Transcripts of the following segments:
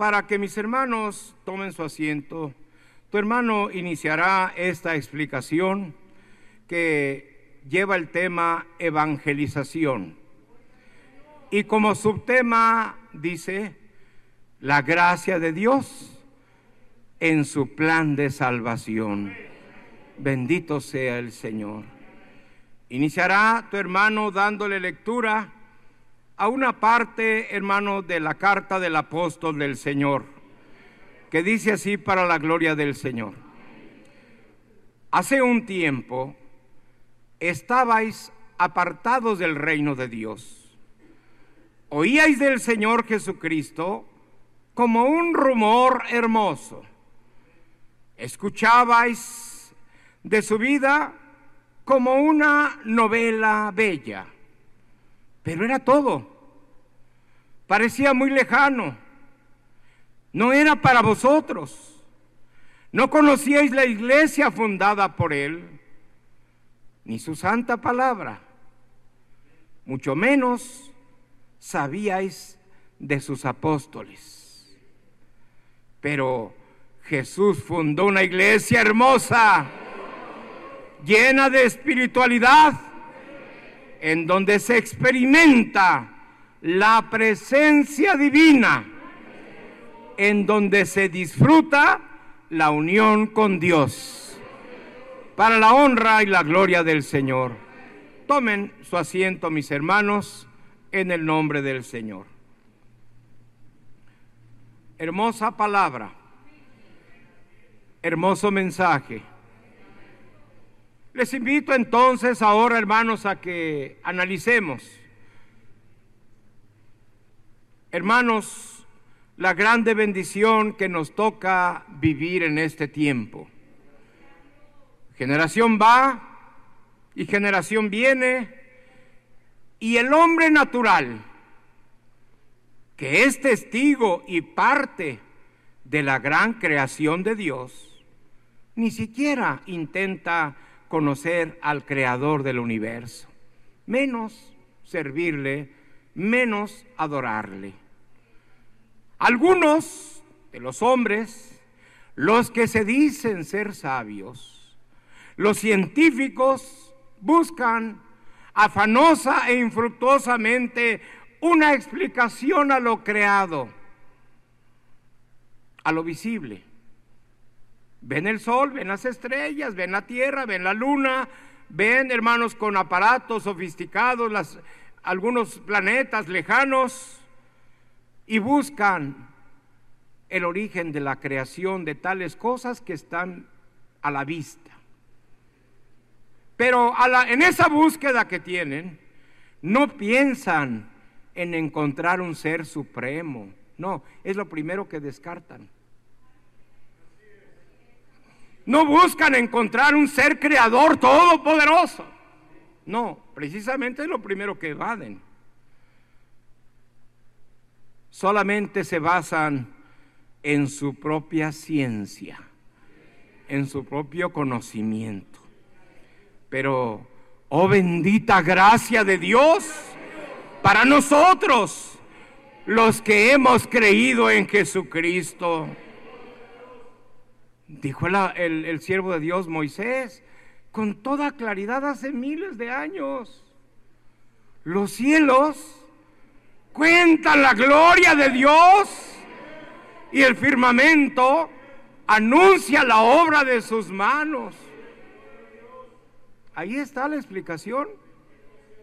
Para que mis hermanos tomen su asiento, tu hermano iniciará esta explicación que lleva el tema evangelización. Y como subtema dice, la gracia de Dios en su plan de salvación. Bendito sea el Señor. Iniciará tu hermano dándole lectura a una parte, hermano, de la carta del apóstol del Señor, que dice así para la gloria del Señor. Hace un tiempo estabais apartados del reino de Dios. Oíais del Señor Jesucristo como un rumor hermoso. Escuchabais de su vida como una novela bella pero era todo. Parecía muy lejano. No era para vosotros. No conocíais la iglesia fundada por él, ni su santa palabra. Mucho menos sabíais de sus apóstoles. Pero Jesús fundó una iglesia hermosa, llena de espiritualidad en donde se experimenta la presencia divina, en donde se disfruta la unión con Dios, para la honra y la gloria del Señor. Tomen su asiento, mis hermanos, en el nombre del Señor. Hermosa palabra, hermoso mensaje les invito entonces ahora, hermanos, a que analicemos. Hermanos, la grande bendición que nos toca vivir en este tiempo. Generación va y generación viene y el hombre natural, que es testigo y parte de la gran creación de Dios, ni siquiera intenta conocer al creador del universo, menos servirle, menos adorarle. Algunos de los hombres, los que se dicen ser sabios, los científicos buscan afanosa e infructuosamente una explicación a lo creado, a lo visible. Ven el sol, ven las estrellas, ven la tierra, ven la luna, ven hermanos con aparatos sofisticados, las, algunos planetas lejanos y buscan el origen de la creación de tales cosas que están a la vista. Pero en esa búsqueda que tienen, no piensan en encontrar un ser supremo. No, es lo primero que descartan. No buscan encontrar un ser creador todopoderoso. No, precisamente es lo primero que evaden. Solamente se basan en su propia ciencia, en su propio conocimiento. Pero, oh bendita gracia de Dios para nosotros, los que hemos creído en Jesucristo. Dijo el, siervo de Dios Moisés con toda claridad hace miles de años. Los cielos cuentan la gloria de Dios y el firmamento anuncia la obra de sus manos. Ahí está la explicación.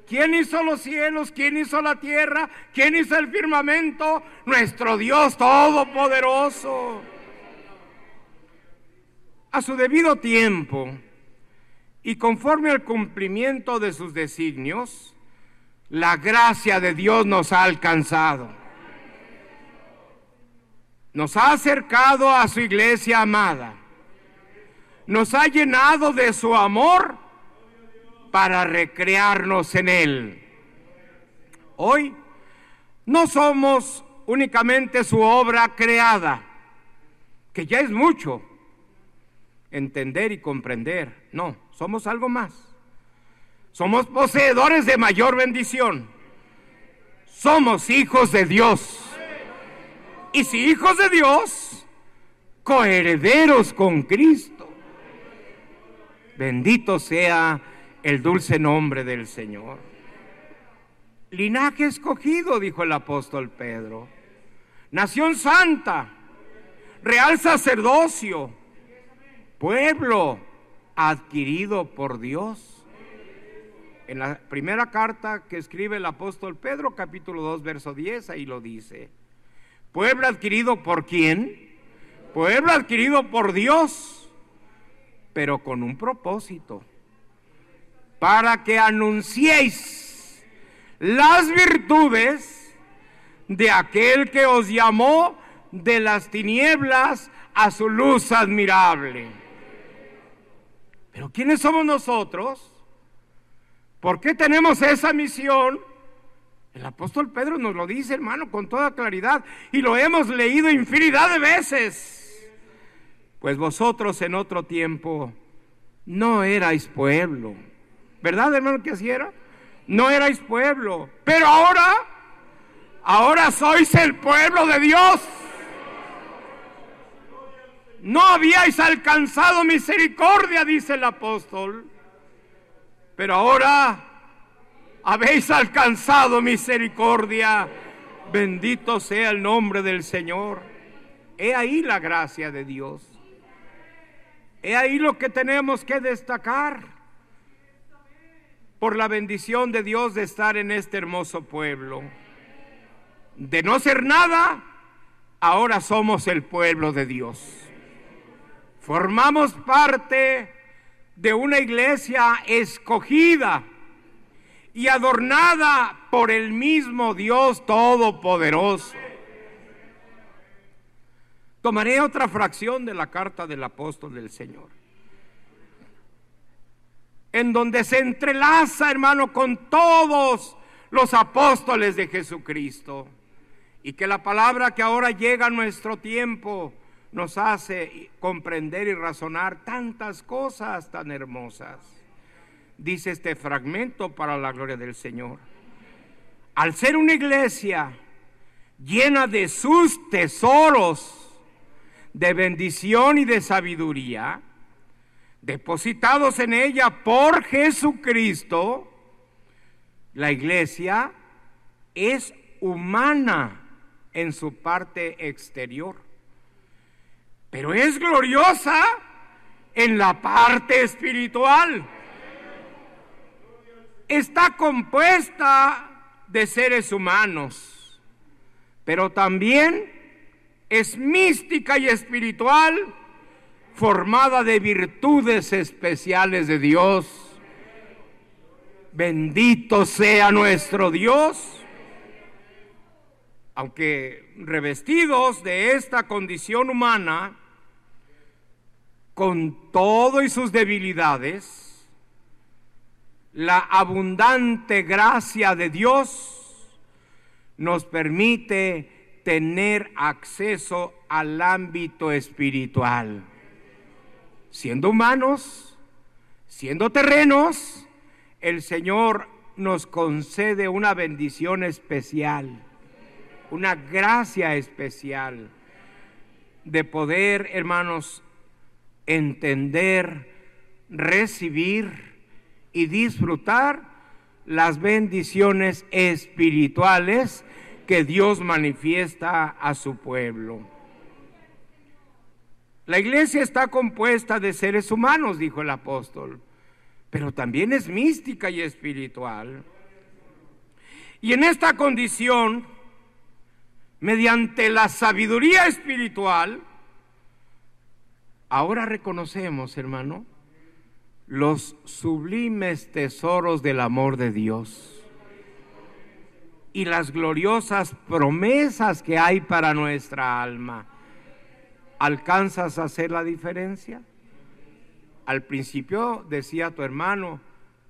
¿Quién hizo los cielos? ¿Quién hizo la tierra? ¿Quién hizo el firmamento? Nuestro Dios Todopoderoso a su debido tiempo y conforme al cumplimiento de sus designios, la gracia de Dios nos ha alcanzado. Nos ha acercado a su iglesia amada. Nos ha llenado de su amor para recrearnos en él. Hoy no somos únicamente su obra creada, que ya es mucho, entender y comprender. No, somos algo más. Somos poseedores de mayor bendición. Somos hijos de Dios. Y si hijos de Dios, coherederos con Cristo. Bendito sea el dulce nombre del Señor. Linaje escogido, dijo el apóstol Pedro. Nación santa, real sacerdocio, pueblo adquirido por Dios. En la primera carta que escribe el apóstol Pedro, capítulo 2, verso 10, ahí lo dice. Pueblo adquirido por quién? Pueblo adquirido por Dios, pero con un propósito. Para que anunciéis las virtudes de aquel que os llamó de las tinieblas a su luz admirable. Pero ¿quiénes somos nosotros? ¿Por qué tenemos esa misión? El apóstol Pedro nos lo dice, hermano, con toda claridad, y lo hemos leído infinidad de veces. Pues vosotros en otro tiempo no erais pueblo. ¿Verdad, hermano, que así era? No erais pueblo. Pero ahora, ahora sois el pueblo de Dios. No habíais alcanzado misericordia, dice el apóstol, pero ahora habéis alcanzado misericordia. Bendito sea el nombre del Señor. He ahí la gracia de Dios. He ahí lo que tenemos que destacar por la bendición de Dios de estar en este hermoso pueblo. De no ser nada, ahora somos el pueblo de Dios. Formamos parte de una iglesia escogida y adornada por el mismo Dios Todopoderoso. Tomaré otra fracción de la carta del apóstol del Señor, en donde se entrelaza, hermano, con todos los apóstoles de Jesucristo, y que la palabra que ahora llega a nuestro tiempo, nos hace comprender y razonar tantas cosas tan hermosas. Dice este fragmento para la gloria del Señor. Al ser una iglesia llena de sus tesoros de bendición y de sabiduría, depositados en ella por Jesucristo, la iglesia es humana en su parte exterior pero es gloriosa en la parte espiritual. Está compuesta de seres humanos, pero también es mística y espiritual, formada de virtudes especiales de Dios. Bendito sea nuestro Dios aunque revestidos de esta condición humana, con todo y sus debilidades, la abundante gracia de Dios nos permite tener acceso al ámbito espiritual. Siendo humanos, siendo terrenos, el Señor nos concede una bendición especial una gracia especial de poder, hermanos, entender, recibir y disfrutar las bendiciones espirituales que Dios manifiesta a su pueblo. La iglesia está compuesta de seres humanos, dijo el apóstol, pero también es mística y espiritual. Y en esta condición, mediante la sabiduría espiritual, ahora reconocemos, hermano, los sublimes tesoros del amor de Dios y las gloriosas promesas que hay para nuestra alma. ¿Alcanzas a hacer la diferencia? Al principio decía tu hermano,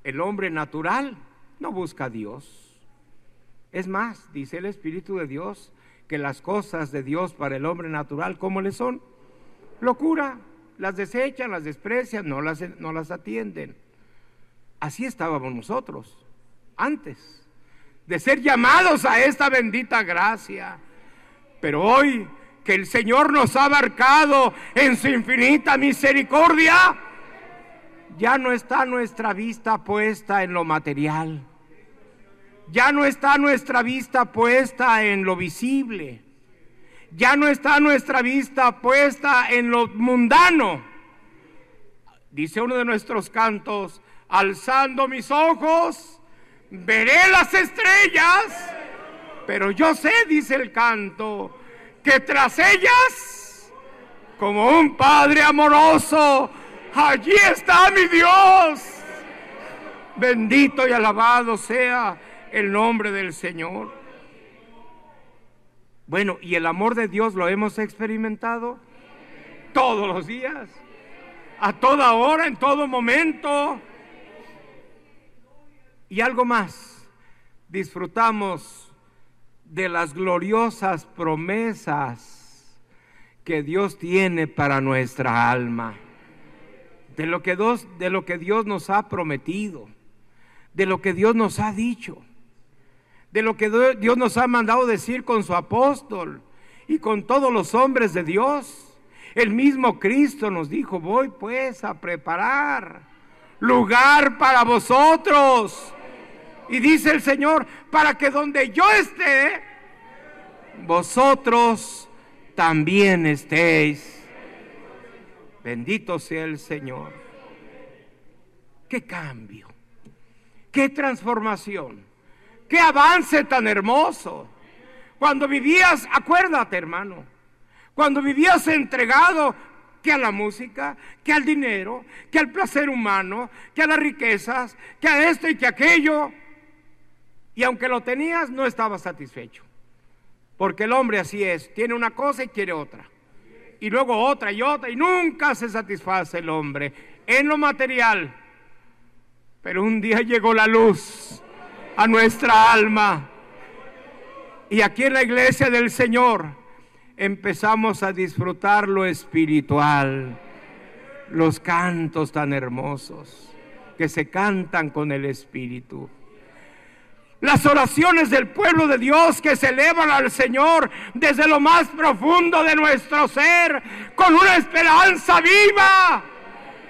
el hombre natural no busca a Dios. Es más, dice el Espíritu de Dios, que las cosas de Dios para el hombre natural, ¿cómo le son? Locura, las desechan, las desprecian, no las, no las atienden. Así estábamos nosotros antes de ser llamados a esta bendita gracia. Pero hoy que el Señor nos ha abarcado en su infinita misericordia, ya no está nuestra vista puesta en lo material. Ya no está nuestra vista puesta en lo visible. Ya no está nuestra vista puesta en lo mundano. Dice uno de nuestros cantos, alzando mis ojos, veré las estrellas, pero yo sé, dice el canto, que tras ellas, como un Padre amoroso, allí está mi Dios. Bendito y alabado sea el nombre del Señor. Bueno, ¿y el amor de Dios lo hemos experimentado? Todos los días, a toda hora, en todo momento. Y algo más, disfrutamos de las gloriosas promesas que Dios tiene para nuestra alma, de lo que Dios, de lo que Dios nos ha prometido, de lo que Dios nos ha dicho, de lo que Dios nos ha mandado decir con su apóstol y con todos los hombres de Dios. El mismo Cristo nos dijo, voy pues a preparar lugar para vosotros y dice el Señor, para que donde yo esté, vosotros también estéis. Bendito sea el Señor. Qué cambio, qué transformación, qué avance tan hermoso. Cuando vivías, acuérdate hermano, cuando vivías entregado que a la música, que al dinero, que al placer humano, que a las riquezas, que a esto y que aquello, y aunque lo tenías, no estaba satisfecho. Porque el hombre así es, tiene una cosa y quiere otra. Y luego otra y otra, y nunca se satisface el hombre en lo material. Pero un día llegó la luz a nuestra alma. Y aquí en la iglesia del Señor empezamos a disfrutar lo espiritual, los cantos tan hermosos que se cantan con el Espíritu. Las oraciones del pueblo de Dios que se elevan al Señor desde lo más profundo de nuestro ser, con una esperanza viva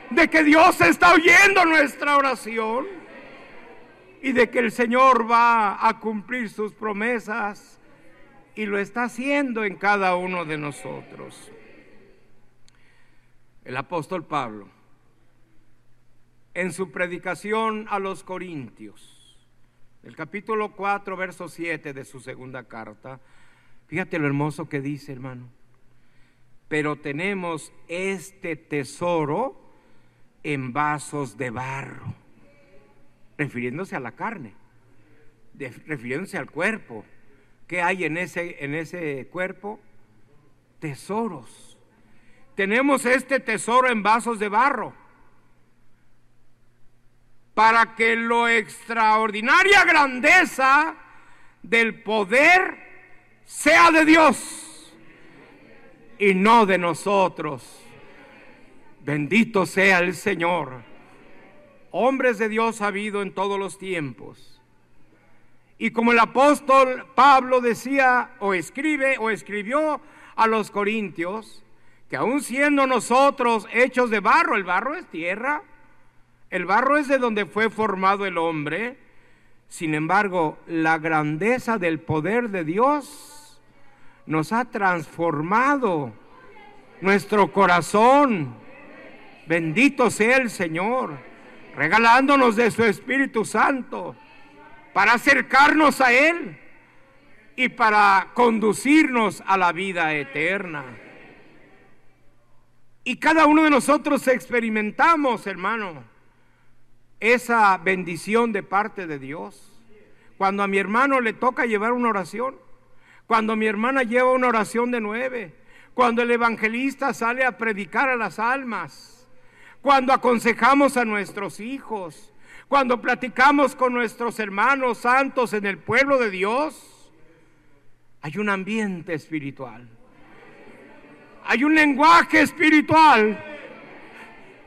de que Dios está oyendo nuestra oración y de que el Señor va a cumplir sus promesas y lo está haciendo en cada uno de nosotros. El apóstol Pablo, en su predicación a los Corintios, el capítulo 4, verso 7 de su segunda carta. Fíjate lo hermoso que dice, hermano. Pero tenemos este tesoro en vasos de barro, refiriéndose a la carne, refiriéndose al cuerpo. ¿Qué hay en ese, en ese cuerpo? Tesoros. Tenemos este tesoro en vasos de barro para que lo extraordinaria grandeza del poder sea de Dios y no de nosotros. Bendito sea el Señor. Hombres de Dios ha habido en todos los tiempos. Y como el apóstol Pablo decía o escribe o escribió a los corintios, que aun siendo nosotros hechos de barro, el barro es tierra, el barro es de donde fue formado el hombre. Sin embargo, la grandeza del poder de Dios nos ha transformado nuestro corazón. Bendito sea el Señor, regalándonos de su Espíritu Santo para acercarnos a Él y para conducirnos a la vida eterna. Y cada uno de nosotros experimentamos, hermano, esa bendición de parte de Dios. Cuando a mi hermano le toca llevar una oración, cuando mi hermana lleva una oración de nueve, cuando el evangelista sale a predicar a las almas, cuando aconsejamos a nuestros hijos, cuando platicamos con nuestros hermanos santos en el pueblo de Dios, hay un ambiente espiritual, hay un lenguaje espiritual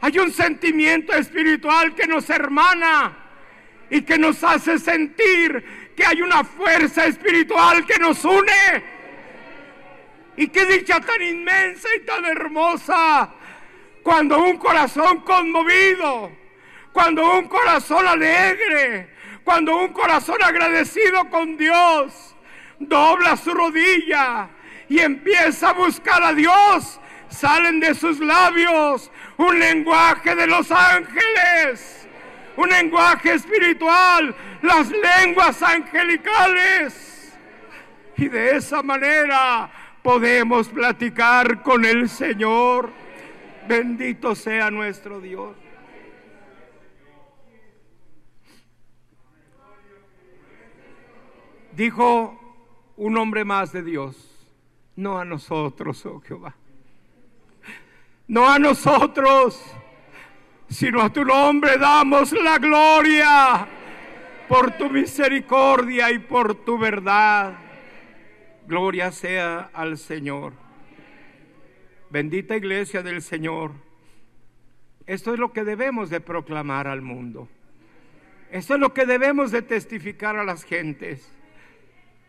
hay un sentimiento espiritual que nos hermana y que nos hace sentir que hay una fuerza espiritual que nos une. Y qué dicha tan inmensa y tan hermosa cuando un corazón conmovido, cuando un corazón alegre, cuando un corazón agradecido con Dios dobla su rodilla y empieza a buscar a Dios, salen de sus labios un lenguaje de los ángeles, un lenguaje espiritual, las lenguas angelicales. Y de esa manera podemos platicar con el Señor. Bendito sea nuestro Dios. Dijo un hombre más de Dios, no a nosotros, oh Jehová, no a nosotros, sino a tu nombre damos la gloria por tu misericordia y por tu verdad. Gloria sea al Señor. Bendita iglesia del Señor. Esto es lo que debemos de proclamar al mundo. Esto es lo que debemos de testificar a las gentes.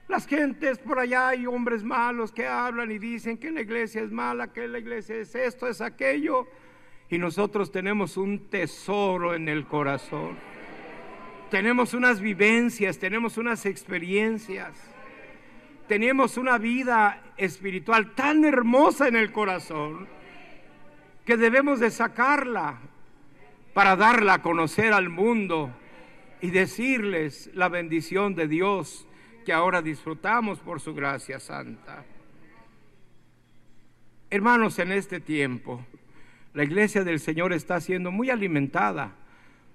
Las gentes por allá hay hombres malos que hablan y dicen que la iglesia es mala, que la iglesia es esto, es aquello. Y nosotros tenemos un tesoro en el corazón. Tenemos unas vivencias, tenemos unas experiencias. Tenemos una vida espiritual tan hermosa en el corazón que debemos de sacarla para darla a conocer al mundo y decirles la bendición de Dios que ahora disfrutamos por su gracia santa. Hermanos, en este tiempo, la iglesia del Señor está siendo muy alimentada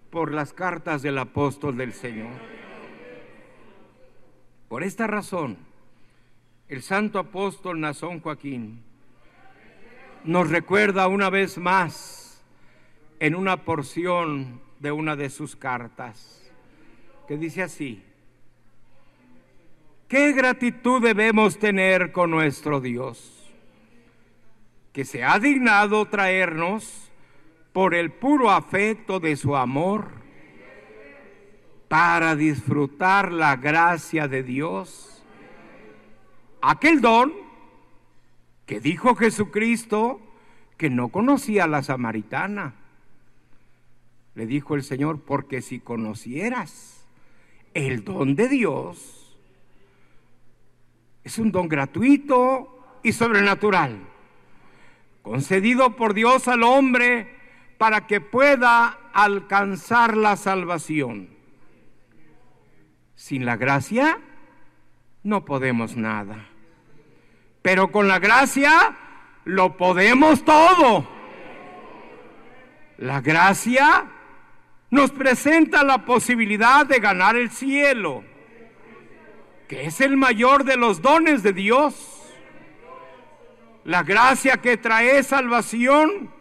por las cartas del apóstol del Señor. Por esta razón, el santo apóstol Nazón Joaquín nos recuerda una vez más en una porción de una de sus cartas, que dice así, ¿Qué gratitud debemos tener con nuestro Dios? Que se ha dignado traernos por el puro afecto de su amor para disfrutar la gracia de Dios. Aquel don que dijo Jesucristo que no conocía a la samaritana. Le dijo el Señor, porque si conocieras el don de Dios, es un don gratuito y sobrenatural, concedido por Dios al hombre para que pueda alcanzar la salvación. Sin la gracia no podemos nada, pero con la gracia lo podemos todo. La gracia nos presenta la posibilidad de ganar el cielo que es el mayor de los dones de Dios. La gracia que trae salvación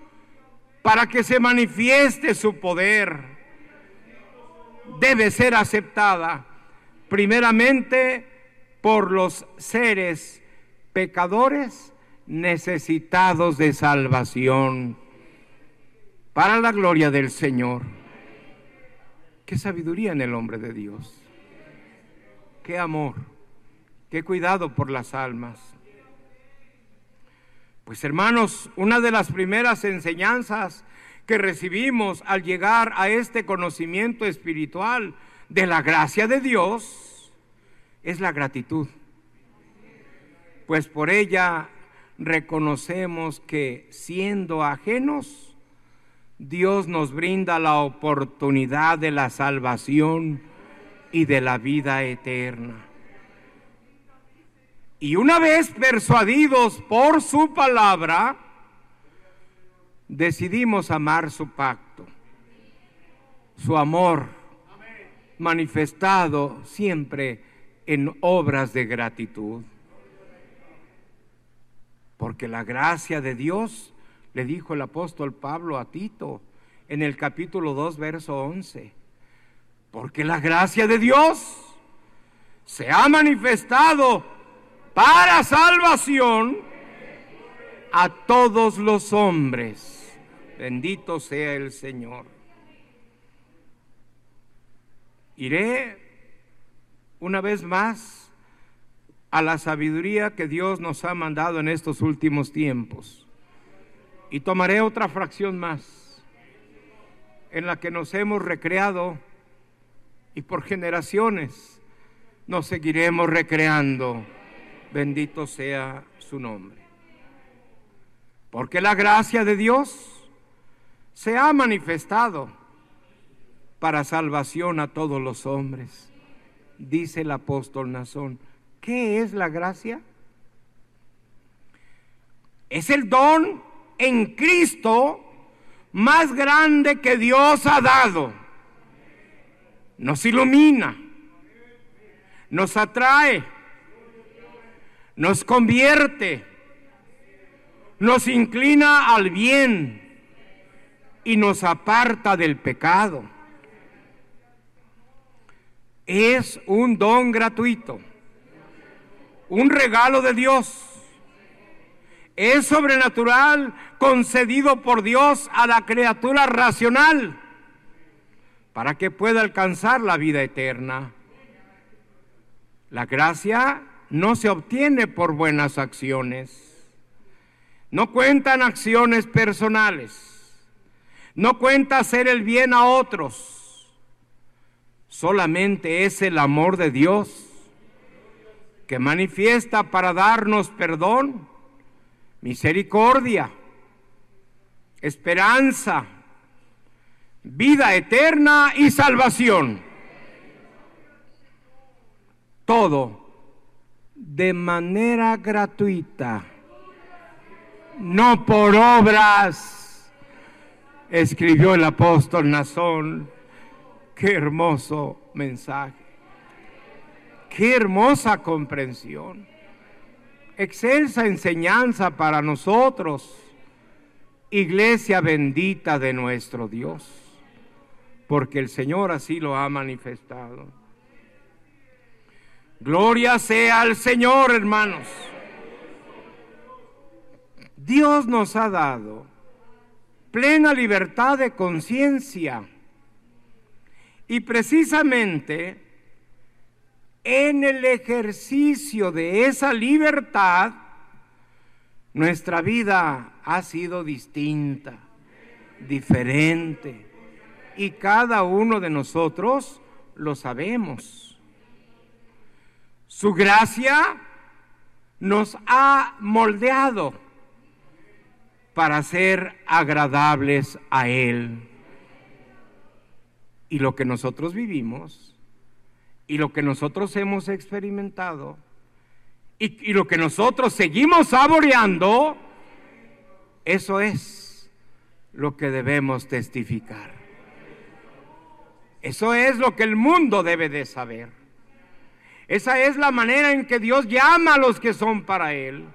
para que se manifieste su poder debe ser aceptada primeramente por los seres pecadores necesitados de salvación para la gloria del Señor. Qué sabiduría en el hombre de Dios qué amor, qué cuidado por las almas. Pues hermanos, una de las primeras enseñanzas que recibimos al llegar a este conocimiento espiritual de la gracia de Dios es la gratitud. Pues por ella reconocemos que siendo ajenos, Dios nos brinda la oportunidad de la salvación y de la vida eterna. Y una vez persuadidos por su palabra, decidimos amar su pacto, su amor manifestado siempre en obras de gratitud. Porque la gracia de Dios, le dijo el apóstol Pablo a Tito en el capítulo 2, verso 11, porque la gracia de Dios se ha manifestado para salvación a todos los hombres. Bendito sea el Señor. Iré una vez más a la sabiduría que Dios nos ha mandado en estos últimos tiempos. Y tomaré otra fracción más en la que nos hemos recreado y por generaciones nos seguiremos recreando. Bendito sea su nombre. Porque la gracia de Dios se ha manifestado para salvación a todos los hombres, dice el apóstol Nazón. ¿Qué es la gracia? Es el don en Cristo más grande que Dios ha dado. Nos ilumina, nos atrae, nos convierte, nos inclina al bien y nos aparta del pecado. Es un don gratuito, un regalo de Dios. Es sobrenatural concedido por Dios a la criatura racional para que pueda alcanzar la vida eterna. La gracia no se obtiene por buenas acciones. No cuentan acciones personales. No cuenta hacer el bien a otros. Solamente es el amor de Dios que manifiesta para darnos perdón, misericordia, esperanza, vida eterna y salvación. Todo de manera gratuita, no por obras, escribió el apóstol Nazón. Qué hermoso mensaje, qué hermosa comprensión, excelsa enseñanza para nosotros, iglesia bendita de nuestro Dios, porque el Señor así lo ha manifestado. Gloria sea al Señor, hermanos. Dios nos ha dado plena libertad de conciencia y precisamente en el ejercicio de esa libertad, nuestra vida ha sido distinta, diferente, y cada uno de nosotros lo sabemos. Su gracia nos ha moldeado para ser agradables a Él. Y lo que nosotros vivimos y lo que nosotros hemos experimentado y, lo que nosotros seguimos saboreando, eso es lo que debemos testificar. Eso es lo que el mundo debe de saber. Esa es la manera en que Dios llama a los que son para Él.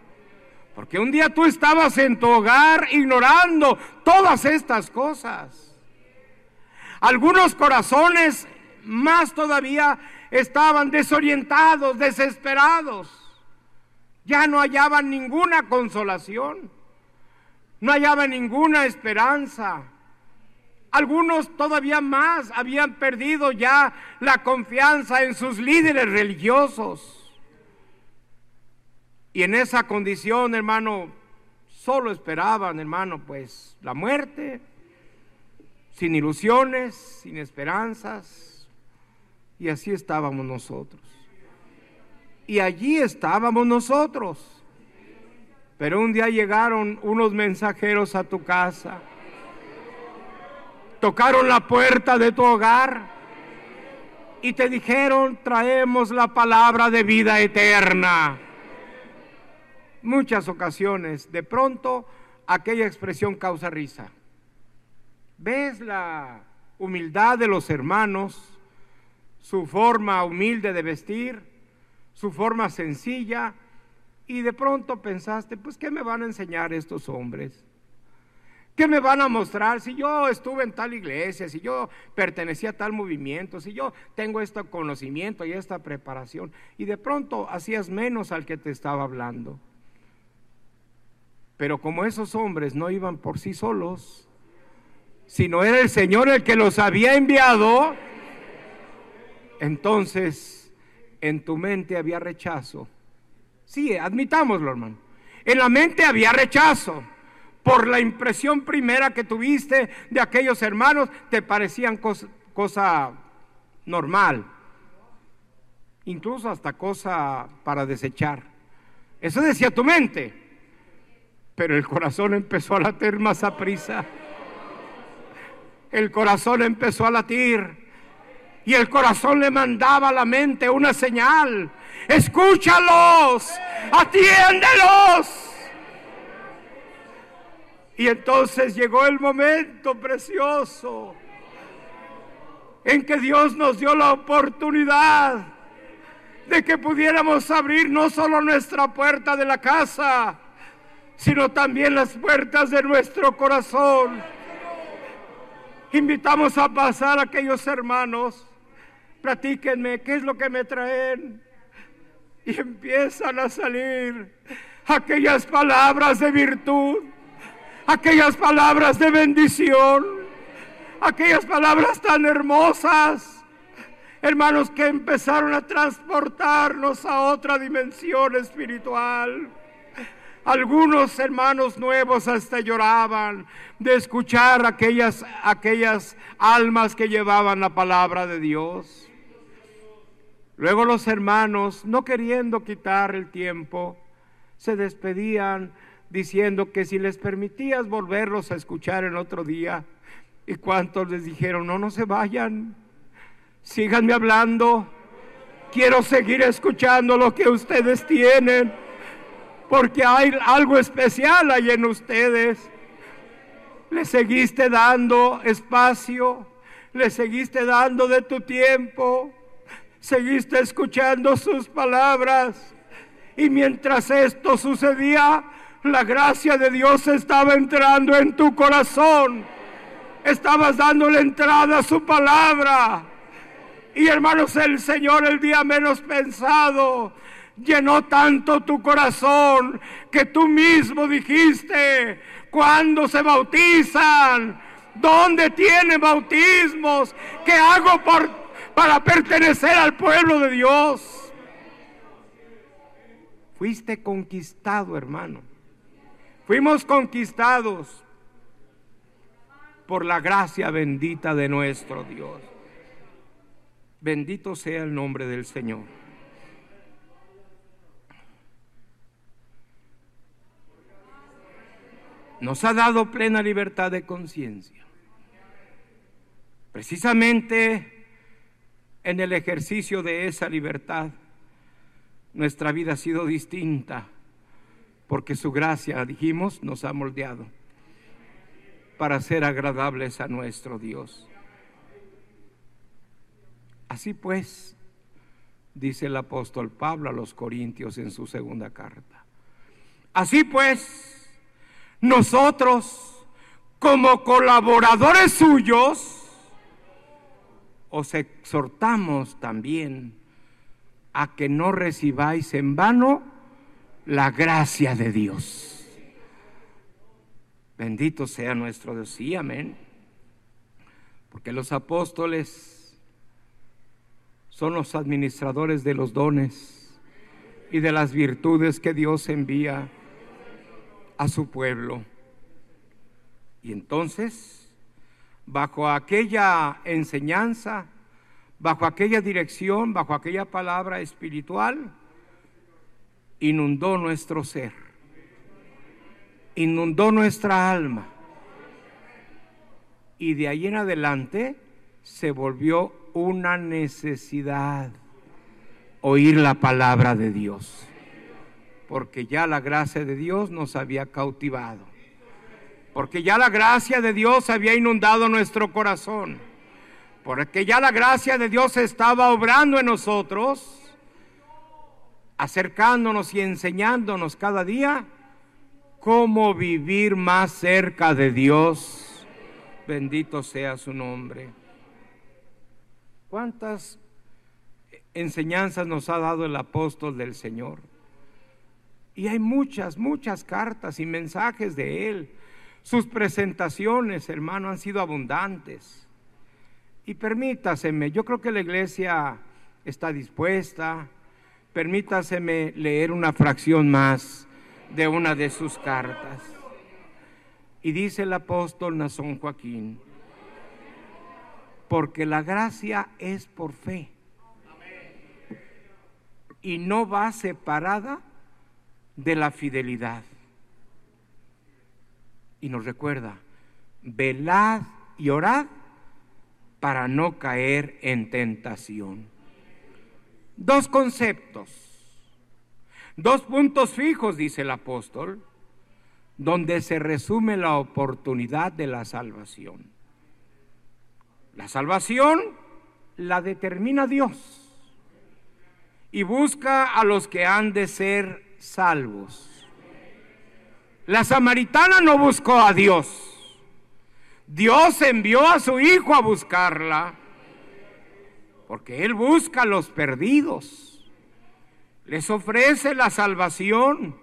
Porque un día tú estabas en tu hogar ignorando todas estas cosas. Algunos corazones más todavía estaban desorientados, desesperados. Ya no hallaban ninguna consolación, no hallaban ninguna esperanza. Algunos todavía más habían perdido ya la confianza en sus líderes religiosos. Y en esa condición, hermano, solo esperaban, hermano, pues la muerte, sin ilusiones, sin esperanzas. Y así estábamos nosotros. Y allí estábamos nosotros. Pero un día llegaron unos mensajeros a tu casa tocaron la puerta de tu hogar y te dijeron, traemos la palabra de vida eterna. Muchas ocasiones, de pronto, aquella expresión causa risa. ¿Ves la humildad de los hermanos? Su forma humilde de vestir, su forma sencilla, y de pronto pensaste, pues, ¿qué me van a enseñar estos hombres? ¿Qué me van a mostrar si yo estuve en tal iglesia, si yo pertenecía a tal movimiento, si yo tengo este conocimiento y esta preparación? Y de pronto hacías menos al que te estaba hablando. Pero como esos hombres no iban por sí solos, sino era el Señor el que los había enviado, entonces en tu mente había rechazo Sí, admitámoslo, hermano. En la mente había rechazo. Por la impresión primera que tuviste de aquellos hermanos, te parecían cosa, cosa normal. Incluso hasta cosa para desechar. Eso decía tu mente. Pero el corazón empezó a latir más a prisa. El corazón empezó a latir. Y el corazón le mandaba a la mente una señal. Escúchalos, atiéndelos. Y entonces llegó el momento precioso en que Dios nos dio la oportunidad de que pudiéramos abrir no solo nuestra puerta de la casa, sino también las puertas de nuestro corazón. Invitamos a pasar a aquellos hermanos, platíquenme qué es lo que me traen. Y empiezan a salir aquellas palabras de virtud, aquellas palabras de bendición, aquellas palabras tan hermosas, hermanos, que empezaron a transportarnos a otra dimensión espiritual. Algunos hermanos nuevos hasta lloraban de escuchar aquellas, aquellas almas que llevaban la palabra de Dios. Luego los hermanos, no queriendo quitar el tiempo, se despedían diciendo que si les permitías volverlos a escuchar en otro día, y cuántos les dijeron, no, no se vayan, síganme hablando, quiero seguir escuchando lo que ustedes tienen, porque hay algo especial ahí en ustedes. Le seguiste dando espacio, le seguiste dando de tu tiempo, seguiste escuchando sus palabras. Y mientras esto sucedía, la gracia de Dios estaba entrando en tu corazón. Estabas dándole entrada a su palabra. Y hermanos, el Señor el día menos pensado llenó tanto tu corazón que tú mismo dijiste, cuando se bautizan? ¿Dónde tienen bautismos? ¿Qué hago por, para pertenecer al pueblo de Dios? Fuiste conquistado, hermano. Fuimos conquistados por la gracia bendita de nuestro Dios. Bendito sea el nombre del Señor. Nos ha dado plena libertad de conciencia. Precisamente en el ejercicio de esa libertad, nuestra vida ha sido distinta porque su gracia, dijimos, nos ha moldeado para ser agradables a nuestro Dios. Así pues, dice el apóstol Pablo a los Corintios en su segunda carta. Así pues, nosotros, como colaboradores suyos, os exhortamos también a que no recibáis en vano la gracia de Dios. Bendito sea nuestro Dios. Sí, amén. Porque los apóstoles son los administradores de los dones y de las virtudes que Dios envía a su pueblo. Y entonces, bajo aquella enseñanza, bajo aquella dirección, bajo aquella palabra espiritual, inundó nuestro ser, inundó nuestra alma. Y de ahí en adelante se volvió una necesidad oír la palabra de Dios, porque ya la gracia de Dios nos había cautivado, porque ya la gracia de Dios había inundado nuestro corazón, porque ya la gracia de Dios estaba obrando en nosotros acercándonos y enseñándonos cada día cómo vivir más cerca de Dios. Bendito sea su nombre. ¿Cuántas enseñanzas nos ha dado el apóstol del Señor? Y hay muchas, muchas cartas y mensajes de él. Sus presentaciones, hermano, han sido abundantes. Y permítaseme, yo creo que la iglesia está dispuesta, permítaseme leer una fracción más de una de sus cartas. Y dice el apóstol Nazón Joaquín, porque la gracia es por fe y no va separada de la fidelidad. Y nos recuerda, velad y orad para no caer en tentación. Dos conceptos, dos puntos fijos, dice el apóstol, donde se resume la oportunidad de la salvación. La salvación la determina Dios y busca a los que han de ser salvos. La samaritana no buscó a Dios. Dios envió a su hijo a buscarla, porque Él busca a los perdidos. Les ofrece la salvación,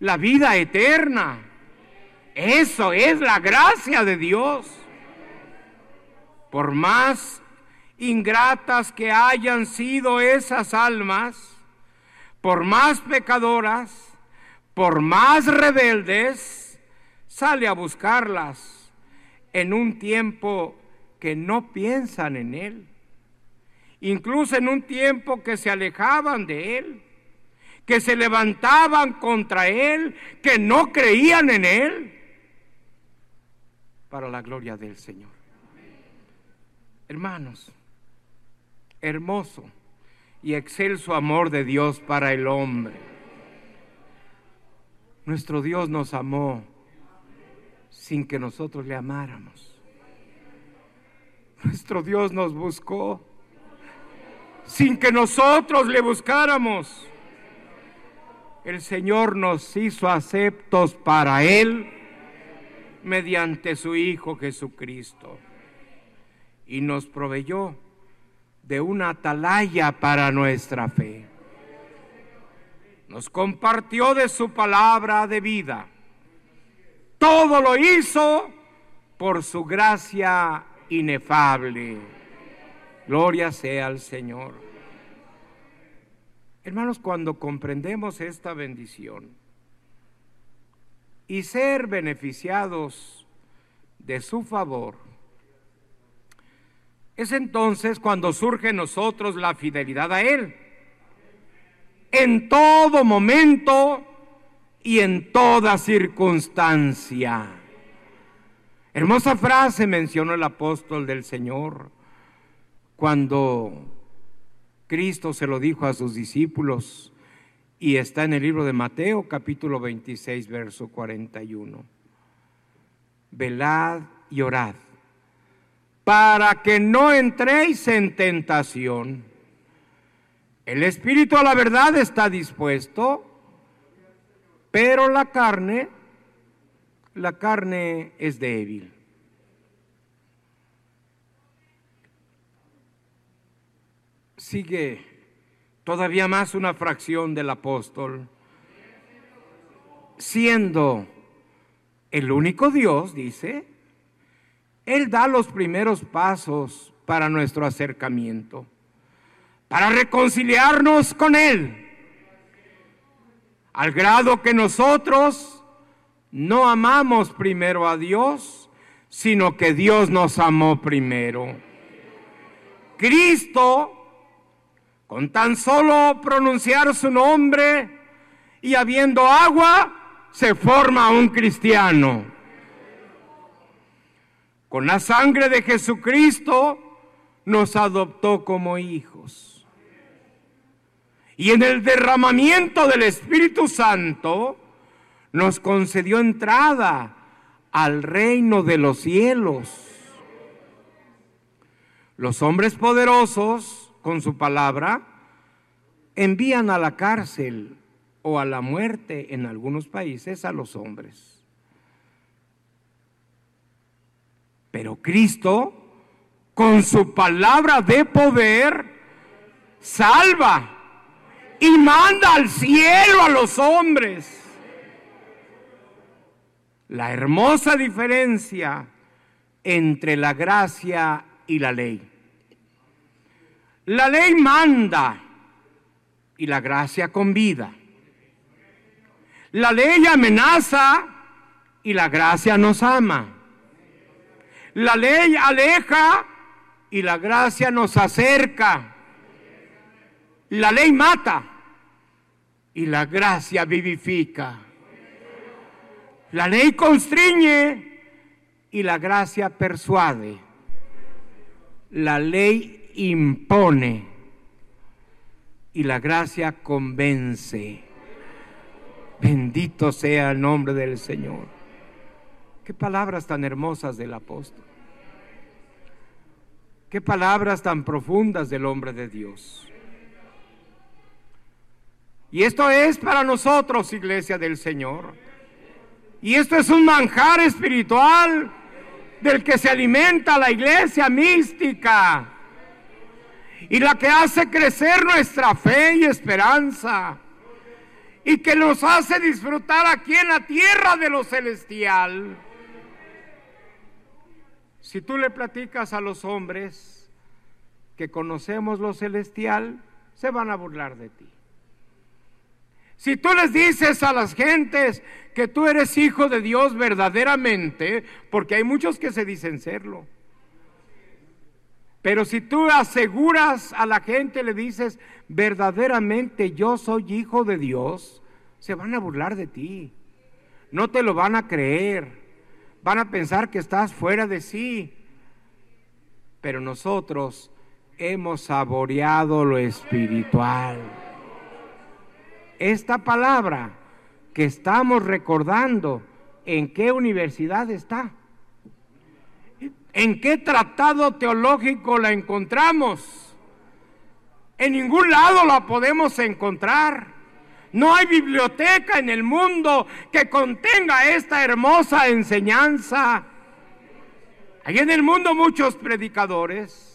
la vida eterna. Eso es la gracia de Dios. Por más ingratas que hayan sido esas almas, por más pecadoras, por más rebeldes, sale a buscarlas en un tiempo que no piensan en Él, incluso en un tiempo que se alejaban de Él, que se levantaban contra Él, que no creían en Él, para la gloria del Señor. Hermanos, hermoso y excelso amor de Dios para el hombre. Nuestro Dios nos amó sin que nosotros le amáramos. Nuestro Dios nos buscó sin que nosotros le buscáramos. El Señor nos hizo aceptos para Él mediante su Hijo Jesucristo y nos proveyó de una atalaya para nuestra fe. Nos compartió de su palabra de vida. Todo lo hizo por su gracia inefable. Gloria sea al Señor. Hermanos, cuando comprendemos esta bendición y ser beneficiados de su favor, es entonces cuando surge en nosotros la fidelidad a Él. En todo momento y en toda circunstancia. Hermosa frase mencionó el apóstol del Señor cuando Cristo se lo dijo a sus discípulos y está en el libro de Mateo capítulo 26 verso 41. Velad y orad para que no entréis en tentación. El espíritu a la verdad está dispuesto, pero la carne, la carne es débil. Sigue todavía más una fracción del apóstol, siendo el único Dios, dice, él da los primeros pasos para nuestro acercamiento, para reconciliarnos con Él, al grado que nosotros no amamos primero a Dios, sino que Dios nos amó primero. Cristo, con tan solo pronunciar su nombre y habiendo agua, se forma un cristiano. Con la sangre de Jesucristo nos adoptó como hijos. Y en el derramamiento del Espíritu Santo nos concedió entrada al reino de los cielos. Los hombres poderosos, con su palabra, envían a la cárcel o a la muerte en algunos países a los hombres. Pero Cristo, con su palabra de poder, salva y manda al cielo a los hombres. La hermosa diferencia entre la gracia y la ley. La ley manda y la gracia con vida. La ley amenaza y la gracia nos ama. La ley aleja y la gracia nos acerca. La ley mata y la gracia vivifica. La ley constriñe y la gracia persuade. La ley impone y la gracia convence. Bendito sea el nombre del Señor. Qué palabras tan hermosas del apóstol. Qué palabras tan profundas del hombre de Dios. Y esto es para nosotros, iglesia del Señor. Y esto es un manjar espiritual del que se alimenta la iglesia mística y la que hace crecer nuestra fe y esperanza y que nos hace disfrutar aquí en la tierra de lo celestial. Si tú le platicas a los hombres que conocemos lo celestial, se van a burlar de ti. Si tú les dices a las gentes que tú eres hijo de Dios verdaderamente, porque hay muchos que se dicen serlo, pero si tú aseguras a la gente, le dices, verdaderamente yo soy hijo de Dios, se van a burlar de ti. No te lo van a creer van a pensar que estás fuera de sí. Pero nosotros hemos saboreado lo espiritual. Esta palabra que estamos recordando, ¿en qué universidad está? ¿En qué tratado teológico la encontramos? En ningún lado la podemos encontrar. No hay biblioteca en el mundo que contenga esta hermosa enseñanza. Hay en el mundo muchos predicadores.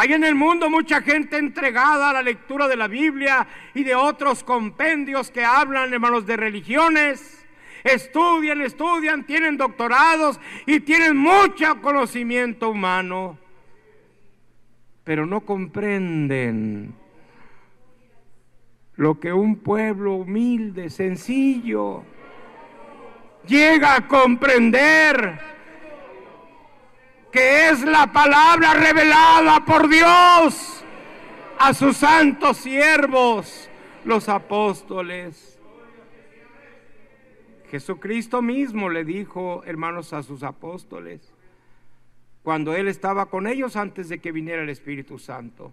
Hay en el mundo mucha gente entregada a la lectura de la Biblia y de otros compendios que hablan, hermanos, de religiones. Estudian, estudian, tienen doctorados y tienen mucho conocimiento humano, pero no comprenden lo que un pueblo humilde, sencillo, llega a comprender que es la palabra revelada por Dios a sus santos siervos, los apóstoles. Jesucristo mismo le dijo, hermanos, a sus apóstoles, cuando Él estaba con ellos antes de que viniera el Espíritu Santo,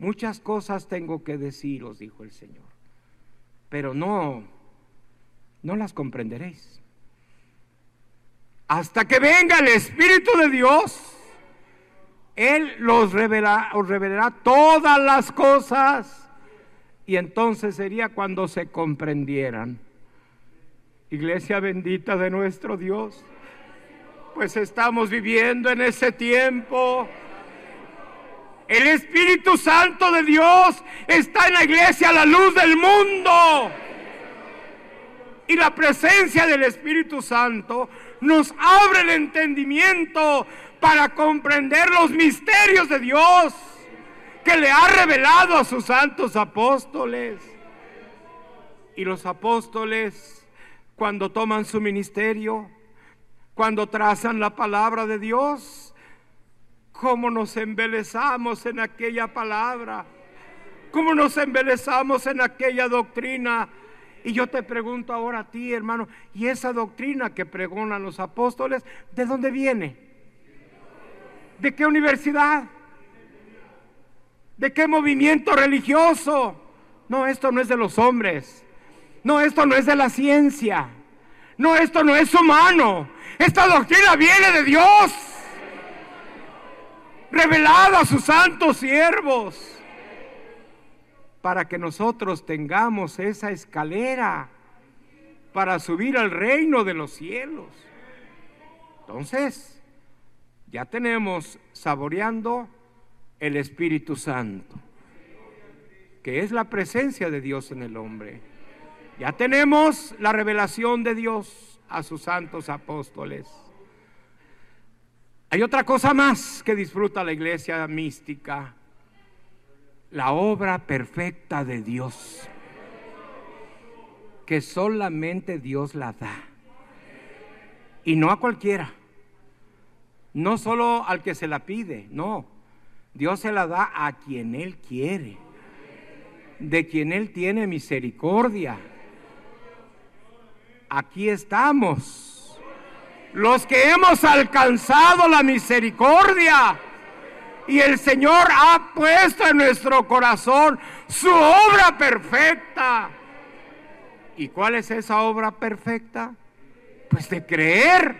Muchas cosas tengo que deciros, dijo el Señor, pero no, no las comprenderéis. Hasta que venga el Espíritu de Dios, Él los revela, os revelará todas las cosas y entonces sería cuando se comprendieran. Iglesia bendita de nuestro Dios, pues estamos viviendo en ese tiempo el Espíritu Santo de Dios está en la iglesia, la luz del mundo. Y la presencia del Espíritu Santo nos abre el entendimiento para comprender los misterios de Dios que le ha revelado a sus santos apóstoles. Y los apóstoles, cuando toman su ministerio, cuando trazan la palabra de Dios, cómo nos embelezamos en aquella palabra, cómo nos embelezamos en aquella doctrina. Y yo te pregunto ahora a ti, hermano, ¿y esa doctrina que pregonan los apóstoles, de dónde viene? ¿De qué universidad? ¿De qué movimiento religioso? No, esto no es de los hombres. No, esto no es de la ciencia. No, esto no es humano. Esta doctrina viene de Dios revelado a sus santos siervos, para que nosotros tengamos esa escalera para subir al reino de los cielos. Entonces, ya tenemos saboreando el Espíritu Santo, que es la presencia de Dios en el hombre. Ya tenemos la revelación de Dios a sus santos apóstoles. Hay otra cosa más que disfruta la iglesia mística la obra perfecta de Dios, que solamente Dios la da. Y no a cualquiera, no solo al que se la pide, no, Dios se la da a quien Él quiere, de quien Él tiene misericordia. Aquí estamos, los que hemos alcanzado la misericordia y el Señor ha puesto en nuestro corazón su obra perfecta. ¿Y cuál es esa obra perfecta? Pues de creer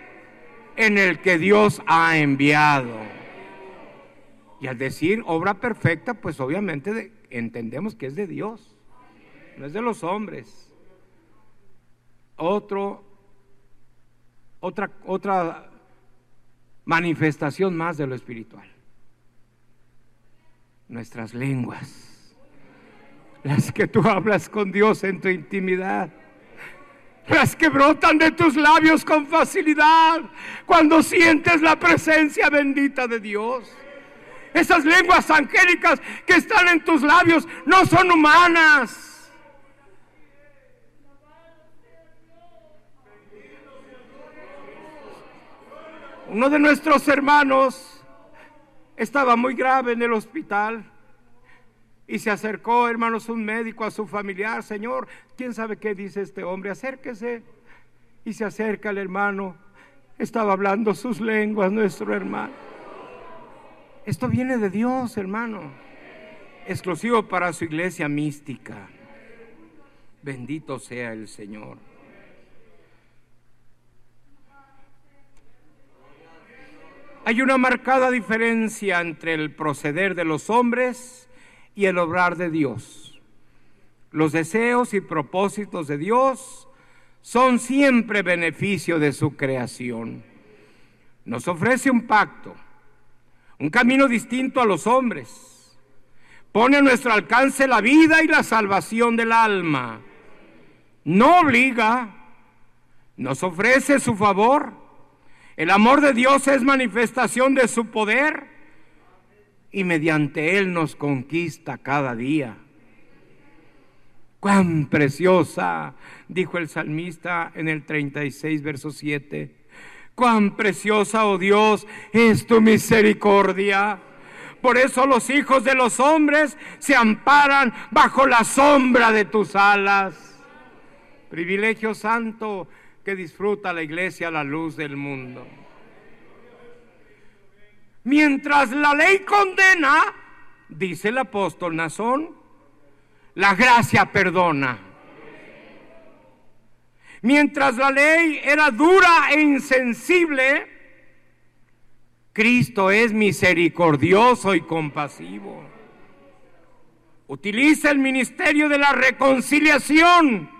en el que Dios ha enviado. Y al decir obra perfecta, pues obviamente entendemos que es de Dios, no es de los hombres. Otro, otra, otra manifestación más de lo espiritual nuestras lenguas, las que tú hablas con Dios en tu intimidad, las que brotan de tus labios con facilidad cuando sientes la presencia bendita de Dios. Esas lenguas angélicas que están en tus labios no son humanas. Uno de nuestros hermanos estaba muy grave en el hospital. Y se acercó, hermanos, un médico a su familiar. Señor, ¿quién sabe qué dice este hombre? Acérquese. Y se acerca el hermano. Estaba hablando sus lenguas, nuestro hermano. Esto viene de Dios, hermano. Exclusivo para su iglesia mística. Bendito sea el Señor. Hay una marcada diferencia entre el proceder de los hombres y el obrar de Dios. Los deseos y propósitos de Dios son siempre beneficio de su creación. Nos ofrece un pacto, un camino distinto a los hombres. Pone a nuestro alcance la vida y la salvación del alma. No obliga, nos ofrece su favor el amor de Dios es manifestación de su poder y mediante Él nos conquista cada día. Cuán preciosa, dijo el salmista en el 36, verso 7. Cuán preciosa, oh Dios, es tu misericordia. Por eso los hijos de los hombres se amparan bajo la sombra de tus alas. Privilegio santo que disfruta la iglesia la luz del mundo. Mientras la ley condena, dice el apóstol Nazón, la gracia perdona. Mientras la ley era dura e insensible, Cristo es misericordioso y compasivo. Utiliza el ministerio de la reconciliación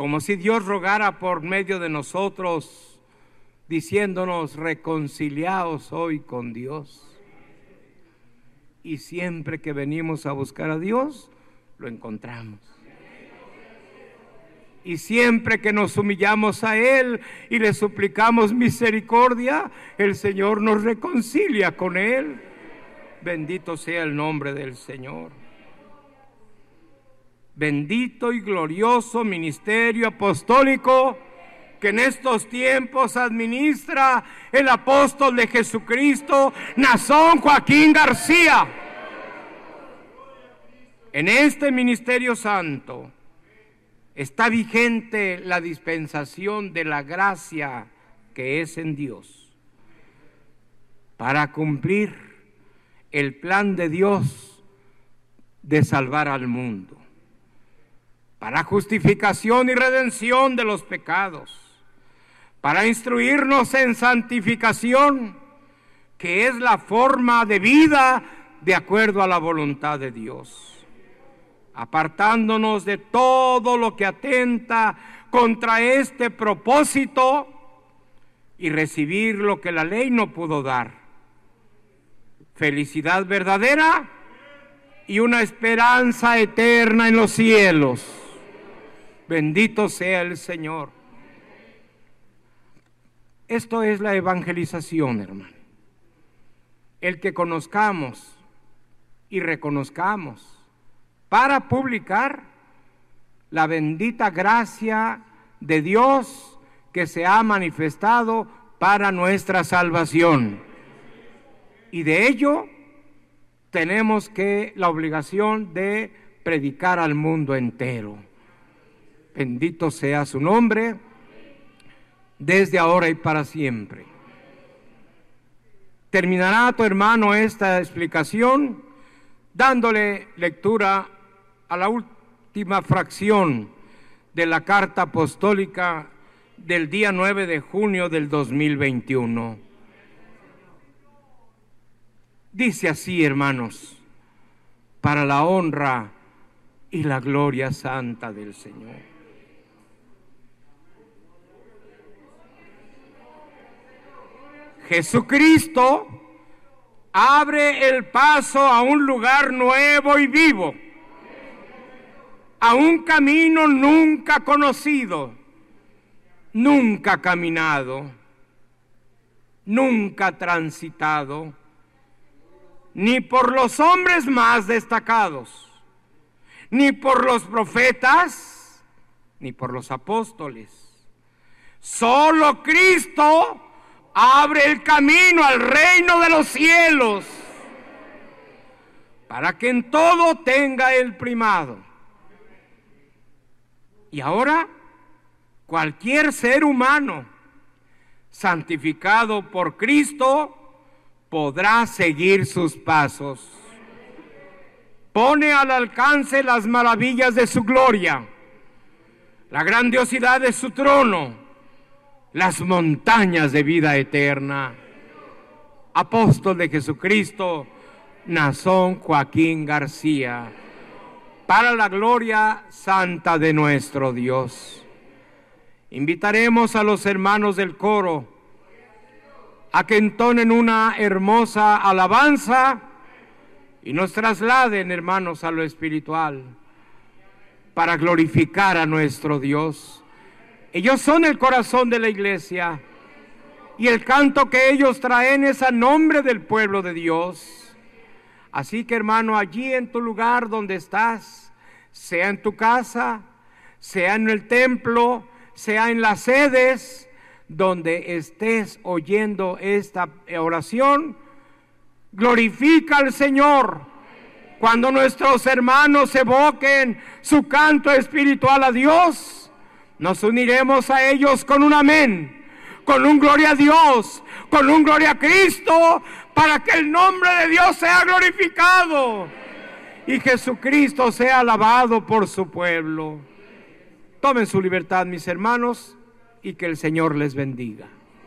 como si Dios rogara por medio de nosotros, diciéndonos, reconciliaos hoy con Dios. Y siempre que venimos a buscar a Dios, lo encontramos. Y siempre que nos humillamos a Él y le suplicamos misericordia, el Señor nos reconcilia con Él. Bendito sea el nombre del Señor bendito y glorioso ministerio apostólico que en estos tiempos administra el apóstol de Jesucristo, Nazón Joaquín García. En este ministerio santo está vigente la dispensación de la gracia que es en Dios para cumplir el plan de Dios de salvar al mundo para justificación y redención de los pecados, para instruirnos en santificación, que es la forma de vida de acuerdo a la voluntad de Dios, apartándonos de todo lo que atenta contra este propósito y recibir lo que la ley no pudo dar. Felicidad verdadera y una esperanza eterna en los cielos. Bendito sea el Señor. Esto es la evangelización, hermano. El que conozcamos y reconozcamos para publicar la bendita gracia de Dios que se ha manifestado para nuestra salvación. Y de ello tenemos que la obligación de predicar al mundo entero. Bendito sea su nombre desde ahora y para siempre. Terminará tu hermano esta explicación dándole lectura a la última fracción de la carta apostólica del día 9 de junio del 2021. Dice así, hermanos, para la honra y la gloria santa del Señor. Jesucristo abre el paso a un lugar nuevo y vivo, a un camino nunca conocido, nunca caminado, nunca transitado, ni por los hombres más destacados, ni por los profetas, ni por los apóstoles. Solo Cristo abre el camino al reino de los cielos para que en todo tenga el primado. Y ahora, cualquier ser humano santificado por Cristo podrá seguir sus pasos. Pone al alcance las maravillas de su gloria, la grandiosidad de su trono las montañas de vida eterna. Apóstol de Jesucristo, Nazón Joaquín García, para la gloria santa de nuestro Dios. Invitaremos a los hermanos del coro a que entonen una hermosa alabanza y nos trasladen, hermanos, a lo espiritual para glorificar a nuestro Dios. Ellos son el corazón de la iglesia. Y el canto que ellos traen es a nombre del pueblo de Dios. Así que hermano, allí en tu lugar donde estás, sea en tu casa, sea en el templo, sea en las sedes, donde estés oyendo esta oración, glorifica al Señor. Cuando nuestros hermanos evoquen su canto espiritual a Dios, nos uniremos a ellos con un amén, con un gloria a Dios, con un gloria a Cristo, para que el nombre de Dios sea glorificado y Jesucristo sea alabado por su pueblo. Tomen su libertad, mis hermanos, y que el Señor les bendiga.